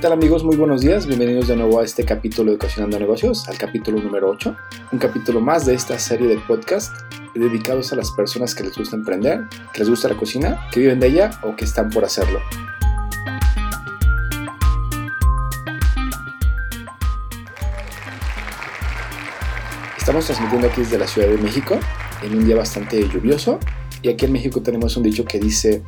Hola, ¿qué tal amigos? Muy buenos días. Bienvenidos de nuevo a este capítulo de Cocinando Negocios, al capítulo número 8. Un capítulo más de esta serie de podcast dedicados a las personas que les gusta emprender, que les gusta la cocina, que viven de ella o que están por hacerlo. Estamos transmitiendo aquí desde la Ciudad de México en un día bastante lluvioso y aquí en México tenemos un dicho que dice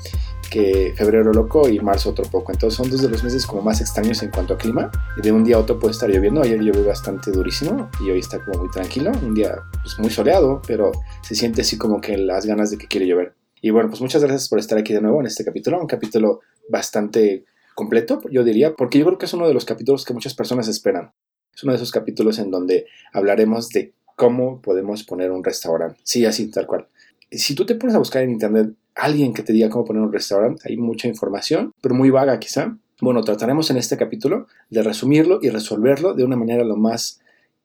que febrero loco y marzo otro poco. Entonces son dos de los meses como más extraños en cuanto a clima. De un día a otro puede estar lloviendo. Ayer llovió bastante durísimo y hoy está como muy tranquilo. Un día pues, muy soleado, pero se siente así como que las ganas de que quiere llover. Y bueno, pues muchas gracias por estar aquí de nuevo en este capítulo. Un capítulo bastante completo, yo diría, porque yo creo que es uno de los capítulos que muchas personas esperan. Es uno de esos capítulos en donde hablaremos de cómo podemos poner un restaurante. Sí, así, tal cual. Si tú te pones a buscar en internet alguien que te diga cómo poner un restaurante. Hay mucha información, pero muy vaga quizá. Bueno, trataremos en este capítulo de resumirlo y resolverlo de una manera lo más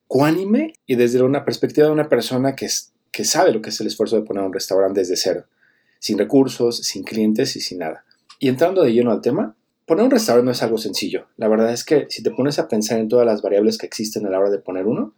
cuánime y desde una perspectiva de una persona que, que sabe lo que es el esfuerzo de poner un restaurante desde cero, sin recursos, sin clientes y sin nada. Y entrando de lleno al tema, poner un restaurante no es algo sencillo. La verdad es que si te pones a pensar en todas las variables que existen a la hora de poner uno,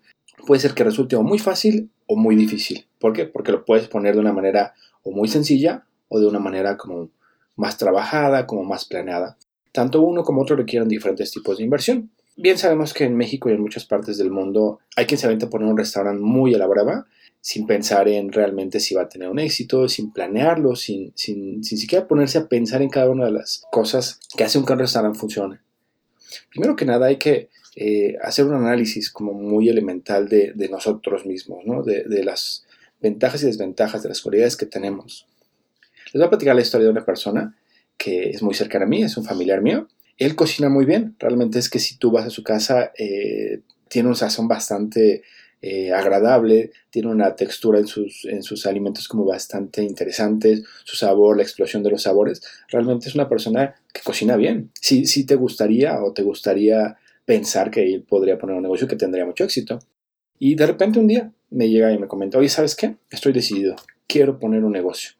puede ser que resulte o muy fácil o muy difícil. ¿Por qué? Porque lo puedes poner de una manera o muy sencilla o de una manera como más trabajada, como más planeada. Tanto uno como otro requieren diferentes tipos de inversión. Bien sabemos que en México y en muchas partes del mundo hay quien se aventa a poner un restaurante muy a la brava, sin pensar en realmente si va a tener un éxito, sin planearlo, sin, sin, sin siquiera ponerse a pensar en cada una de las cosas que hacen que un restaurante funcione. Primero que nada hay que eh, hacer un análisis como muy elemental de, nosotros mismos, ¿no? de las ventajas y desventajas, de las cualidades que tenemos. Les voy a platicar la historia de una persona que es muy cercana a mí, es un familiar mío. Él cocina muy bien, realmente es que si tú vas a su casa, eh, tiene un sazón bastante eh, agradable, tiene una textura en sus, en sus alimentos como bastante interesante, su sabor, la explosión de los sabores. Realmente es una persona que cocina bien. Si, si te gustaría o te gustaría pensar que él podría poner un negocio que tendría mucho éxito. Y de repente un día me llega y me comenta, oye, ¿sabes qué? Estoy decidido, quiero poner un negocio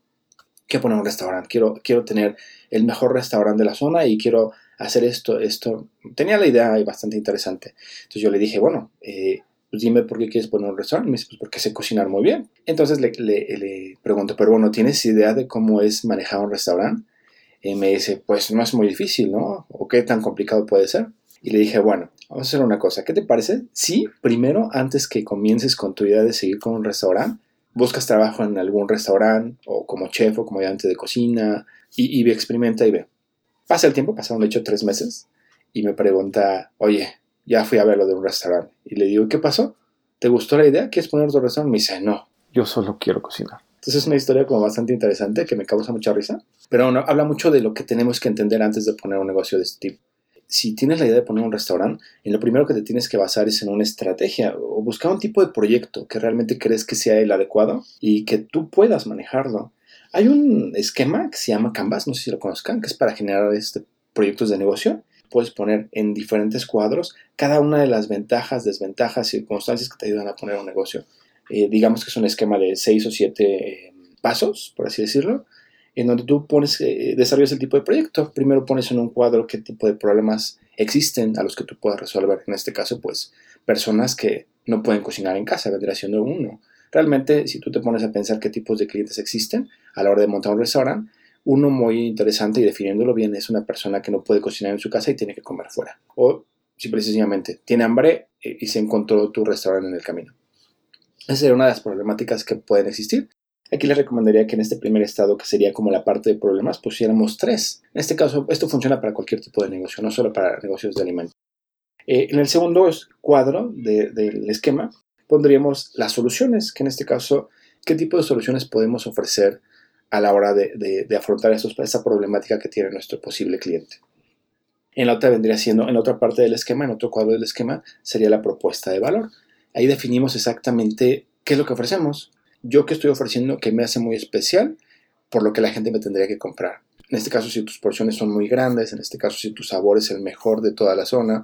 quiero poner un restaurante, quiero, quiero tener el mejor restaurante de la zona y quiero hacer esto, esto. Tenía la idea bastante interesante. Entonces yo le dije, bueno, eh, pues dime por qué quieres poner un restaurante. Me dice, pues porque sé cocinar muy bien. Entonces le, le, pregunto, pero bueno, ¿tienes idea de cómo es manejar un restaurante? Y me dice, pues no es muy difícil, ¿no? ¿O qué tan complicado puede ser? Y le dije, bueno, vamos a hacer una cosa. ¿Qué te parece? Sí, primero, antes que comiences con tu idea de seguir con un restaurante, buscas trabajo en algún restaurante o como chef o como ayudante de cocina y, y experimenta y ve. Pasa el tiempo, pasaron de hecho tres meses y me pregunta, oye, ya fui a ver lo de un restaurante. Y le digo, ¿qué pasó? ¿Te gustó la idea? ¿Quieres poner otro restaurante? Me dice, no, yo solo quiero cocinar. Entonces es una historia como bastante interesante que me causa mucha risa, pero bueno, habla mucho de lo que tenemos que entender antes de poner un negocio de este tipo si tienes la idea de poner un restaurante, en lo primero que te tienes que basar es en una estrategia o buscar un tipo de proyecto que realmente crees que sea el adecuado y que tú puedas manejarlo. Hay un esquema que se llama Canvas, no sé si lo conozcan, que es para generar este, proyectos de negocio. Puedes poner en diferentes cuadros cada una de las ventajas, desventajas, circunstancias que te ayudan a poner un negocio. Eh, digamos que es un esquema de seis o siete eh, pasos, por así decirlo, en donde tú pones, eh, desarrollas el tipo de proyecto. Primero pones en un cuadro qué tipo de problemas existen a los que tú puedas resolver. En este caso, pues, personas que no pueden cocinar en casa, vendría siendo uno. Realmente, si tú te pones a pensar qué tipos de clientes existen a la hora de montar un restaurante, uno muy interesante y definiéndolo bien es una persona que no puede cocinar en su casa y tiene que comer fuera. O, si precisamente tiene hambre eh, y se encontró tu restaurante en el camino. Esa sería una de las problemáticas que pueden existir. Aquí les recomendaría que en este primer estado, que sería como la parte de problemas, pusiéramos tres. En este caso, esto funciona para cualquier tipo de negocio, no solo para negocios de alimentos. Eh, en el segundo cuadro del esquema pondríamos las soluciones, que en este caso, ¿qué tipo de soluciones podemos ofrecer a la hora de, afrontar esta problemática que tiene nuestro posible cliente? En la otra vendría siendo, en otra parte del esquema, en otro cuadro del esquema, sería la propuesta de valor. Ahí definimos exactamente qué es lo que ofrecemos, yo que estoy ofreciendo que me hace muy especial por lo que la gente me tendría que comprar. En este caso, si tus porciones son muy grandes, en este caso, si tu sabor es el mejor de toda la zona,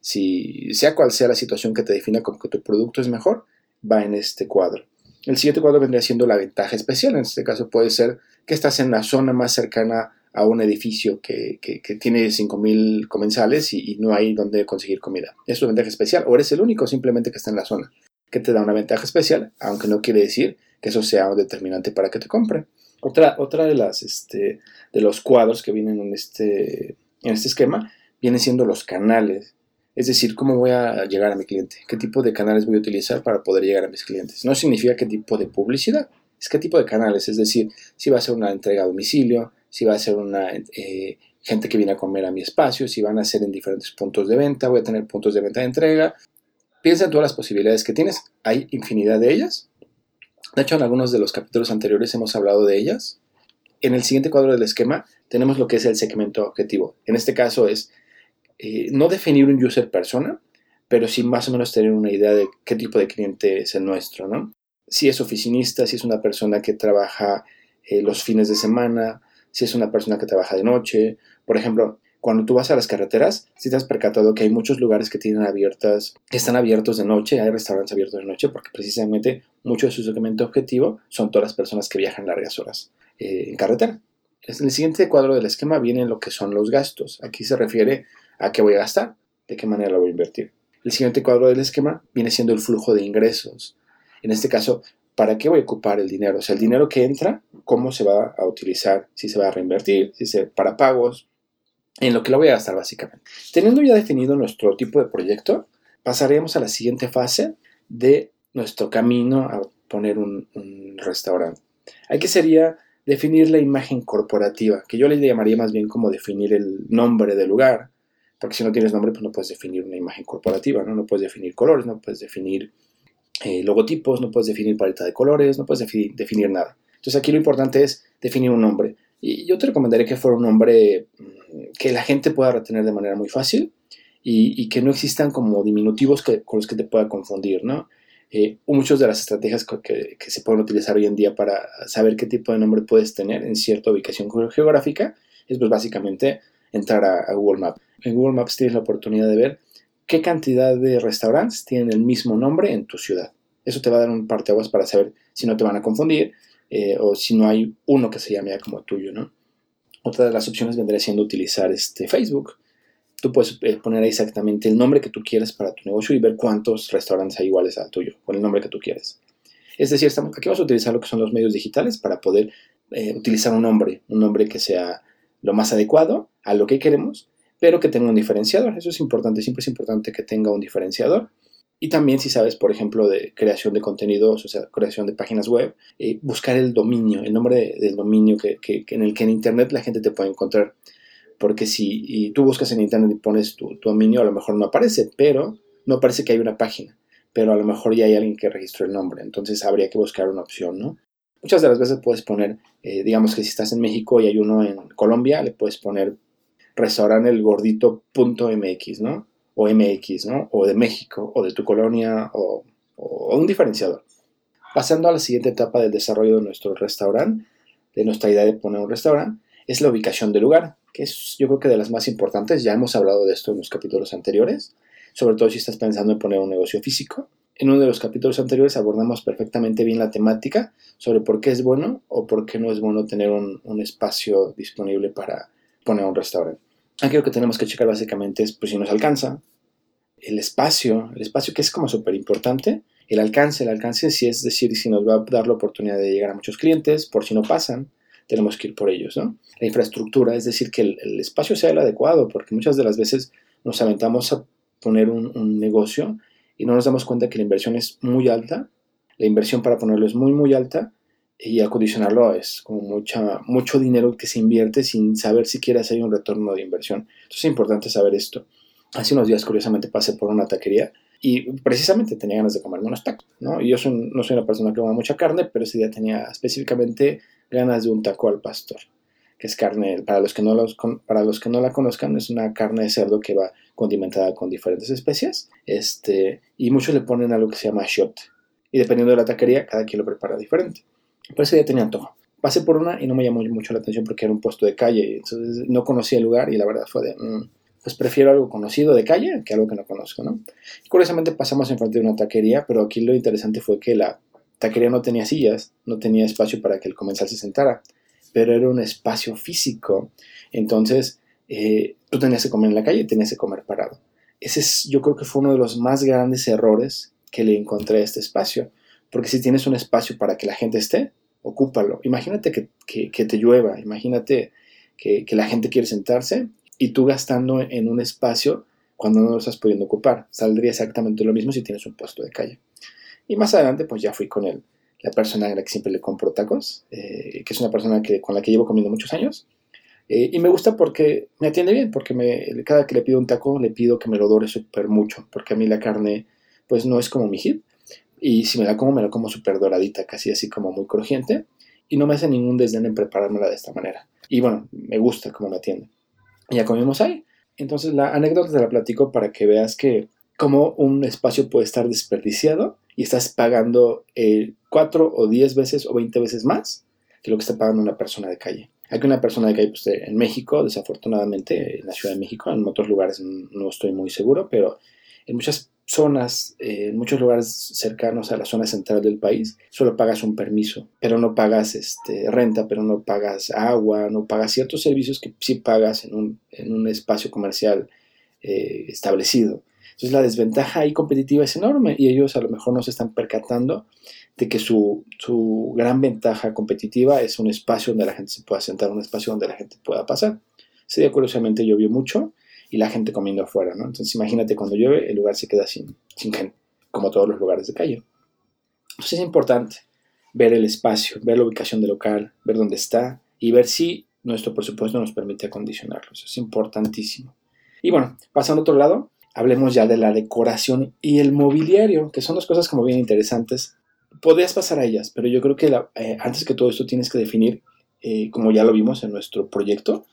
si sea cual sea la situación que te defina como que tu producto es mejor, va en este cuadro. El siguiente cuadro vendría siendo la ventaja especial. En este caso puede ser que estás en la zona más cercana a un edificio que, que, que tiene 5.000 comensales y, y, no hay donde conseguir comida. Es una ventaja especial, o eres el único simplemente que está en la zona, que te da una ventaja especial, aunque no quiere decir que eso sea un determinante para que te compre. Otra, otra de, las, este, de los cuadros que vienen en este, en este esquema vienen siendo los canales. Es decir, cómo voy a llegar a mi cliente, qué tipo de canales voy a utilizar para poder llegar a mis clientes. No significa qué tipo de publicidad, es qué tipo de canales, es decir, si va a ser una entrega a domicilio, si va a ser una eh, gente que viene a comer a mi espacio, si van a ser en diferentes puntos de venta, voy a tener puntos de venta de entrega. Piensa en todas las posibilidades que tienes, hay infinidad de ellas. De hecho, en algunos de los capítulos anteriores hemos hablado de ellas. En el siguiente cuadro del esquema tenemos lo que es el segmento objetivo. En este caso es eh, no definir un user persona, pero sí más o menos tener una idea de qué tipo de cliente es el nuestro, ¿no? Si es oficinista, si es una persona que trabaja eh, los fines de semana, si es una persona que trabaja de noche. Por ejemplo, cuando tú vas a las carreteras, si te has percatado que hay muchos lugares que tienen abiertas, están abiertos de noche, hay restaurantes abiertos de noche, porque precisamente mucho de su segmento objetivo son todas las personas que viajan largas horas eh, en carretera. En el siguiente cuadro del esquema vienen lo que son los gastos. Aquí se refiere a qué voy a gastar, de qué manera lo voy a invertir. El siguiente cuadro del esquema viene siendo el flujo de ingresos. En este caso, ¿para qué voy a ocupar el dinero? O sea, el dinero que entra, ¿cómo se va a utilizar? Si se va a reinvertir, si se para pagos, en lo que lo voy a gastar básicamente. Teniendo ya definido nuestro tipo de proyecto, pasaremos a la siguiente fase de nuestro camino a poner un, restaurante. Aquí sería definir la imagen corporativa, que yo le llamaría más bien como definir el nombre del lugar, porque si no tienes nombre, pues no puedes definir una imagen corporativa, ¿no? No puedes definir colores, no puedes definir eh, logotipos, no puedes definir paleta de colores, no puedes definir, definir nada. Entonces aquí lo importante es definir un nombre. Y yo te recomendaría que fuera un nombre mm, que la gente pueda retener de manera muy fácil y, que no existan como diminutivos que, con los que te pueda confundir, ¿no? Eh, muchas de las estrategias que, que, se pueden utilizar hoy en día para saber qué tipo de nombre puedes tener en cierta ubicación geográfica es pues básicamente entrar a, Google Maps. En Google Maps tienes la oportunidad de ver qué cantidad de restaurantes tienen el mismo nombre en tu ciudad. Eso te va a dar un parteaguas para saber si no te van a confundir eh, o si no hay uno que se llame como tuyo, ¿no? Otra de las opciones vendría siendo utilizar este Facebook. Tú puedes eh, poner exactamente el nombre que tú quieres para tu negocio y ver cuántos restaurantes hay iguales al tuyo, con el nombre que tú quieres. Es decir, estamos, aquí vamos a utilizar lo que son los medios digitales para poder eh, utilizar un nombre, un nombre que sea lo más adecuado a lo que queremos, pero que tenga un diferenciador. Eso es importante, siempre es importante que tenga un diferenciador. Y también si sabes, por ejemplo, de creación de contenidos, o sea, creación de páginas web, eh, buscar el dominio, el nombre del dominio que, en el que en Internet la gente te puede encontrar. Porque si tú buscas en Internet y pones tu, dominio, a lo mejor no aparece, pero no parece que hay una página. Pero a lo mejor ya hay alguien que registró el nombre. Entonces habría que buscar una opción, ¿no? Muchas de las veces puedes poner, eh, digamos que si estás en México y hay uno en Colombia, le puedes poner restaurante el gordito.mx, ¿no? O MX, ¿no? O de México, o de tu colonia, o, un diferenciador. Pasando a la siguiente etapa del desarrollo de nuestro restaurante, de nuestra idea de poner un restaurante, es la ubicación del lugar, que es yo creo que de las más importantes. Ya hemos hablado de esto en los capítulos anteriores, sobre todo si estás pensando en poner un negocio físico. En uno de los capítulos anteriores abordamos perfectamente bien la temática sobre por qué es bueno o por qué no es bueno tener un, espacio disponible para poner un restaurante. Aquí lo que tenemos que checar básicamente es pues, si nos alcanza, el espacio, el espacio que es como súper importante, el alcance, el alcance si es decir, si nos va a dar la oportunidad de llegar a muchos clientes, por si no pasan, tenemos que ir por ellos, ¿no? La infraestructura, es decir, que el, espacio sea el adecuado, porque muchas de las veces nos aventamos a poner un, un negocio y no nos damos cuenta que la inversión es muy alta, la inversión para ponerlo es muy, muy alta y acondicionarlo es como mucha, mucho dinero que se invierte sin saber siquiera si hay un retorno de inversión. Entonces es importante saber esto. Hace unos días, curiosamente, pasé por una taquería y precisamente tenía ganas de comerme unos tacos, ¿no? Yo no soy una persona que coma mucha carne, pero ese día tenía específicamente ganas de un taco al pastor, que es carne, para los que no, los, para los que no la conozcan, es una carne de cerdo que va condimentada con diferentes especias, este, y muchos le ponen algo que se llama shot. Y dependiendo de la taquería, cada quien lo prepara diferente. Por ese día tenía antojo. Pasé por una y no me llamó mucho la atención porque era un puesto de calle, entonces no conocía el lugar y la verdad fue de, mm, pues prefiero algo conocido de calle que algo que no conozco, ¿no? Y curiosamente pasamos enfrente de una taquería, pero aquí lo interesante fue que la taquería no tenía sillas, no tenía espacio para que el comensal se sentara, pero era un espacio físico. Entonces, eh, tú tenías que comer en la calle, tenías que comer parado. Ese es, yo creo que fue uno de los más grandes errores que le encontré a este espacio. Porque si tienes un espacio para que la gente esté, ocúpalo. Imagínate que, te llueva, imagínate que, la gente quiere sentarse y tú gastando en un espacio cuando no lo estás pudiendo ocupar. Saldría exactamente lo mismo si tienes un puesto de calle. Y más adelante, pues ya fui con él, la persona a la que siempre le compro tacos, eh, que es una persona que, con la que llevo comiendo muchos años. Eh, y me gusta porque me atiende bien, porque me, cada que le pido un taco le pido que me lo dore súper mucho, porque a mí la carne pues no es como mi hit. Y si me la como, me la como súper doradita, casi así como muy crujiente. Y no me hace ningún desdén en preparármela de esta manera. Y bueno, me gusta cómo me atiende. Y ya comimos ahí. Entonces la anécdota te la platico para que veas que como un espacio puede estar desperdiciado y estás pagando eh, cuatro o diez veces o veinte veces más que lo que está pagando una persona de calle. Aquí una persona de calle pues, en México, desafortunadamente en la Ciudad de México, en otros lugares no estoy muy seguro, pero en muchas zonas, eh, en muchos lugares cercanos a la zona central del país, solo pagas un permiso, pero no pagas este, renta, pero no pagas agua, no pagas ciertos servicios que sí pagas en un, en un espacio comercial eh, establecido. Entonces la desventaja ahí competitiva es enorme y ellos a lo mejor no se están percatando de que su, su gran ventaja competitiva es un espacio donde la gente se pueda sentar, un espacio donde la gente pueda pasar. Ese día curiosamente llovió mucho y la gente comiendo afuera, ¿no? Entonces imagínate cuando llueve el lugar se queda sin, sin gente, como todos los lugares de calle. Entonces es importante ver el espacio, ver la ubicación del local, ver dónde está y ver si nuestro presupuesto nos permite acondicionarlo. Eso es importantísimo. Y bueno, pasando a otro lado, hablemos ya de la decoración y el mobiliario, que son dos cosas como bien interesantes. Podrías pasar a ellas, pero yo creo que eh, antes que todo esto tienes que definir, eh, como ya lo vimos en nuestro proyecto,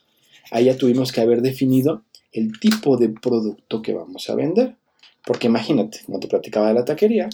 ahí ya tuvimos que haber definido el tipo de producto que vamos a vender. Porque imagínate, como te platicaba de la taquería,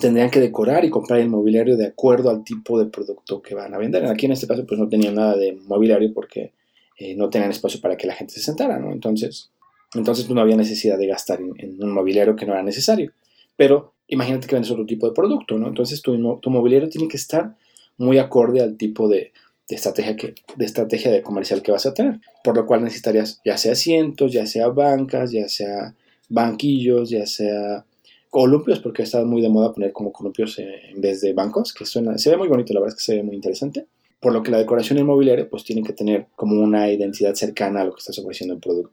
tendrían que decorar y comprar el mobiliario de acuerdo al tipo de producto que van a vender. Aquí en este caso pues no tenían nada de mobiliario porque eh, no tenían espacio para que la gente se sentara, ¿no? Entonces, entonces pues, no había necesidad de gastar en, un mobiliario que no era necesario. Pero imagínate que vendes otro tipo de producto, ¿no? Entonces tu, tu mobiliario tiene que estar muy acorde al tipo de, de estrategia, que, de estrategia de comercial que vas a tener. Por lo cual necesitarías ya sea asientos, ya sea bancas, ya sea banquillos, ya sea columpios, porque está muy de moda poner como columpios en vez de bancos, que suena, se ve muy bonito, la verdad es que se ve muy interesante. Por lo que la decoración inmobiliaria pues tiene que tener como una identidad cercana a lo que estás ofreciendo el producto.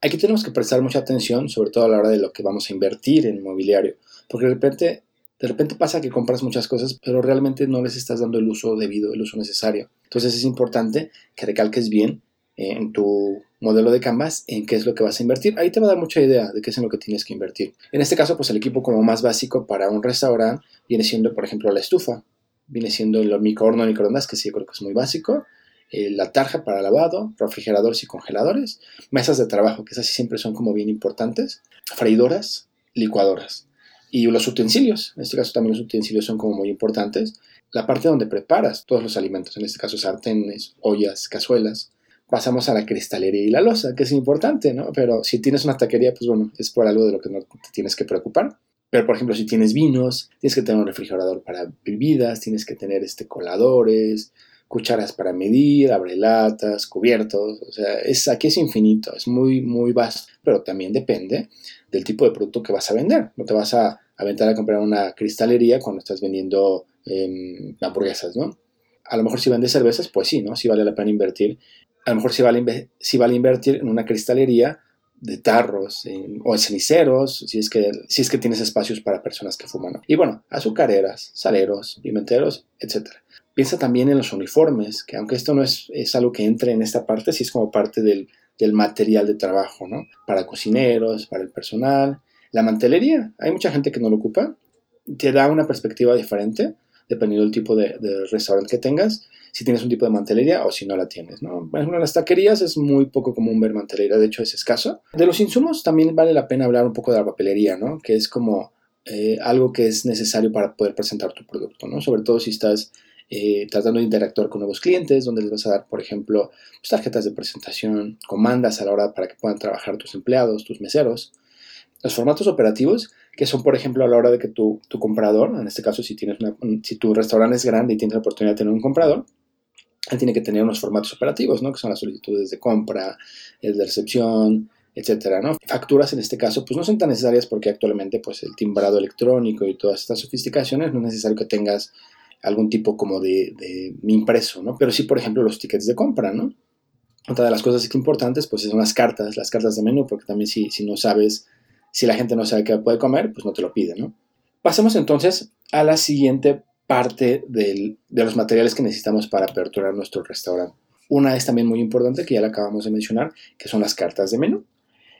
Aquí tenemos que prestar mucha atención, sobre todo a la hora de lo que vamos a invertir en inmobiliario, porque de repente de repente pasa que compras muchas cosas, pero realmente no les estás dando el uso debido, el uso necesario. Entonces es importante que recalques bien eh, en tu modelo de Canvas en qué es lo que vas a invertir. Ahí te va a dar mucha idea de qué es en lo que tienes que invertir. En este caso, pues el equipo como más básico para un restaurante viene siendo, por ejemplo, la estufa. Viene siendo el microorno microondas, que sí creo que es muy básico. Eh, la tarja para lavado, refrigeradores y congeladores. Mesas de trabajo, que esas siempre son como bien importantes. Freidoras, licuadoras y los utensilios, en este caso también los utensilios son como muy importantes. La parte donde preparas todos los alimentos, en este caso sartenes, ollas, cazuelas. Pasamos a la cristalería y la losa, que es importante, ¿no? Pero si tienes una taquería, pues bueno, es por algo de lo que no te tienes que preocupar. Pero por ejemplo, si tienes vinos, tienes que tener un refrigerador para bebidas, tienes que tener este coladores, cucharas para medir, abrelatas, cubiertos, o sea, aquí es infinito, es muy, muy vasto, pero también depende del tipo de producto que vas a vender. No te vas a aventar a comprar una cristalería cuando estás vendiendo em, hamburguesas, ¿no? A lo mejor si vendes cervezas, pues sí, ¿no? Sí vale la pena invertir. A lo mejor sí vale, sí vale invertir en una cristalería de tarros o en ceniceros, si es, que, si es que tienes espacios para personas que fuman. Y bueno, azucareras, saleros, pimenteros, etc. Piensa también en los uniformes, que aunque esto no es, es algo que entre en esta parte, sí es como parte del, del material de trabajo, ¿no? Para cocineros, para el personal. La mantelería, hay mucha gente que no lo ocupa, te da una perspectiva diferente dependiendo del tipo de, restaurante que tengas, si tienes un tipo de mantelería o si no la tienes, ¿no? En las taquerías es muy poco común ver mantelería, de hecho es escaso. De los insumos también vale la pena hablar un poco de la papelería, ¿no? Que es como eh, algo que es necesario para poder presentar tu producto, ¿no? Sobre todo si estás eh, tratando de interactuar con nuevos clientes, donde les vas a dar, por ejemplo, pues, tarjetas de presentación, comandas a la hora para que puedan trabajar tus empleados, tus meseros. Los formatos operativos, que son, por ejemplo, a la hora de que tu, comprador, en este caso, si, tienes si tu restaurante es grande y tienes la oportunidad de tener un comprador, él tiene que tener unos formatos operativos, ¿no? Que son las solicitudes de compra, el de recepción, etcétera, ¿no? Facturas en este caso, pues no son tan necesarias porque actualmente, pues el timbrado electrónico y todas estas sofisticaciones no es necesario que tengas algún tipo como de, de impreso, ¿no? Pero sí, por ejemplo, los tickets de compra, ¿no? Otra de las cosas importantes, pues son las cartas, las cartas de menú, porque también si, si no sabes, si la gente no sabe qué puede comer, pues no te lo pide, ¿no? Pasemos entonces a la siguiente parte de los materiales que necesitamos para aperturar nuestro restaurante. Una es también muy importante, que ya la acabamos de mencionar, que son las cartas de menú.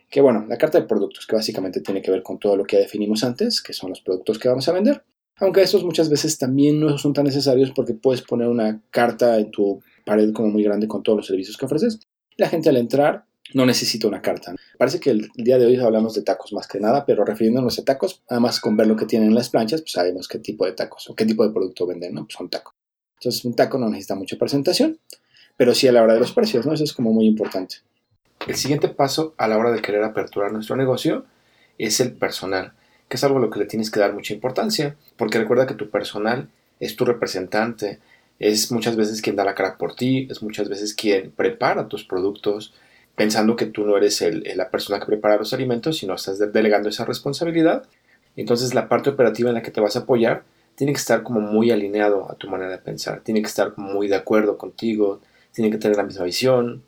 Que bueno, la carta de productos, que básicamente tiene que ver con todo lo que definimos antes, que son los productos que vamos a vender. Aunque estos muchas veces también no son tan necesarios porque puedes poner una carta en tu pared como muy grande con todos los servicios que ofreces. La gente al entrar no necesita una carta. Parece que el, día de hoy hablamos de tacos más que nada, pero refiriéndonos a tacos, además con ver lo que tienen en las planchas, pues sabemos qué tipo de tacos o qué tipo de producto venden, ¿no? Pues son tacos. Entonces un taco no necesita mucha presentación, pero sí a la hora de los precios, ¿no? Eso es como muy importante. El siguiente paso a la hora de querer aperturar nuestro negocio es el personal, que es algo a lo que le tienes que dar mucha importancia, porque recuerda que tu personal es tu representante, es muchas veces quien da la cara por ti, es muchas veces quien prepara tus productos, pensando que tú no eres la persona que prepara los alimentos, sino estás delegando esa responsabilidad. Entonces la parte operativa en la que te vas a apoyar tiene que estar como muy alineado a tu manera de pensar, tiene que estar muy de acuerdo contigo, tiene que tener la misma visión,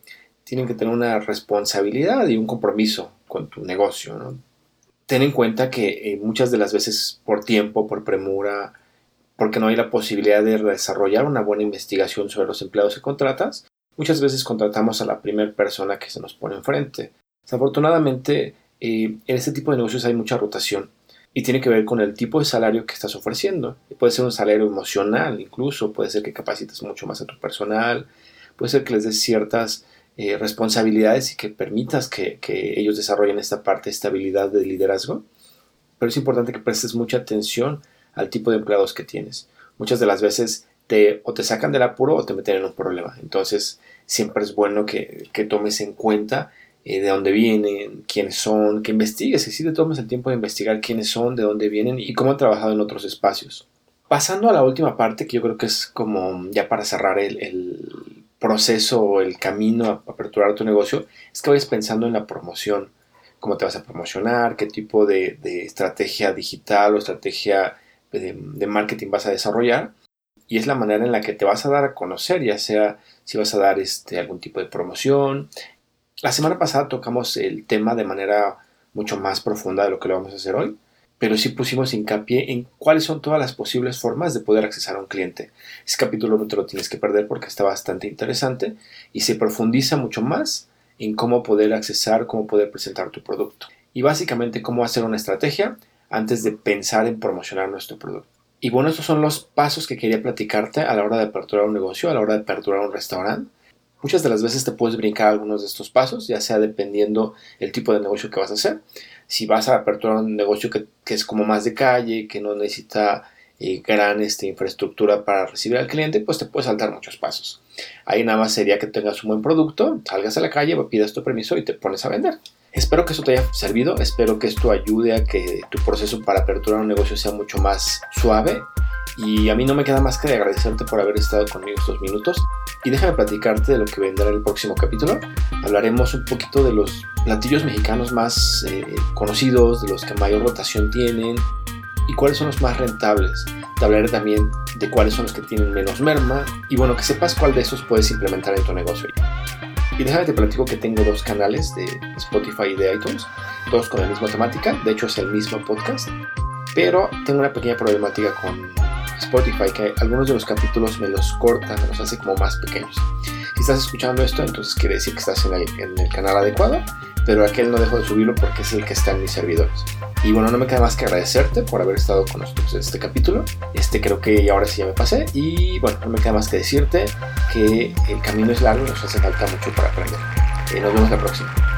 tienen que tener una responsabilidad y un compromiso con tu negocio. Ten en cuenta que eh, muchas de las veces por tiempo, por premura, porque no hay la posibilidad de desarrollar una buena investigación sobre los empleados que contratas, muchas veces contratamos a la primera persona que se nos pone enfrente. Desafortunadamente, eh, en este tipo de negocios hay mucha rotación y tiene que ver con el tipo de salario que estás ofreciendo. Puede ser un salario emocional, incluso puede ser que capacites mucho más a tu personal, puede ser que les des ciertas eh, responsabilidades y que permitas que, que, ellos desarrollen esta parte de estabilidad de liderazgo. Pero es importante que prestes mucha atención al tipo de empleados que tienes. Muchas de las veces te, o te sacan del apuro o te meten en un problema. Entonces, siempre es bueno que, tomes en cuenta eh, de dónde vienen, quiénes son, que investigues, que sí te tomes el tiempo de investigar quiénes son, de dónde vienen y cómo han trabajado en otros espacios. Pasando a la última parte, que yo creo que es como ya para cerrar el, proceso o el camino a aperturar tu negocio, es que vayas pensando en la promoción, cómo te vas a promocionar, qué tipo de, estrategia digital o estrategia de, marketing vas a desarrollar y es la manera en la que te vas a dar a conocer, ya sea si vas a dar este, algún tipo de promoción. La semana pasada tocamos el tema de manera mucho más profunda de lo que lo vamos a hacer hoy, pero sí pusimos hincapié en cuáles son todas las posibles formas de poder accesar a un cliente. Ese capítulo no te lo tienes que perder porque está bastante interesante y se profundiza mucho más en cómo poder accesar, cómo poder presentar tu producto. Y básicamente cómo hacer una estrategia antes de pensar en promocionar nuestro producto. Y bueno, estos son los pasos que quería platicarte a la hora de aperturar un negocio, a la hora de aperturar un restaurante. Muchas de las veces te puedes brincar algunos de estos pasos, ya sea dependiendo el tipo de negocio que vas a hacer. Si vas a aperturar un negocio que, es como más de calle, que no necesita eh, gran este, infraestructura para recibir al cliente, pues te puedes saltar muchos pasos. Ahí nada más sería que tengas un buen producto, salgas a la calle, pidas tu permiso y te pones a vender. Espero que eso te haya servido, espero que esto ayude a que tu proceso para aperturar un negocio sea mucho más suave y a mí no me queda más que agradecerte por haber estado conmigo estos minutos y déjame platicarte de lo que vendrá en el próximo capítulo. Hablaremos un poquito de los platillos mexicanos más eh, conocidos, de los que mayor rotación tienen y cuáles son los más rentables. Te hablaré también de cuáles son los que tienen menos merma y bueno, que sepas cuál de esos puedes implementar en tu negocio. Y déjame te platico que tengo dos canales de Spotify y de iTunes, todos con la misma temática, de hecho es el mismo podcast, pero tengo una pequeña problemática con Spotify, que algunos de los capítulos me los corta, me los hace como más pequeños. Si estás escuchando esto, entonces quiere decir que estás en el, canal adecuado, pero aquel no dejo de subirlo porque es el que está en mis servidores. Y bueno, no me queda más que agradecerte por haber estado con nosotros en este capítulo. Este creo que ahora sí ya me pasé. Y bueno, no me queda más que decirte que el camino es largo y nos hace falta mucho para aprender. Eh, nos vemos la próxima.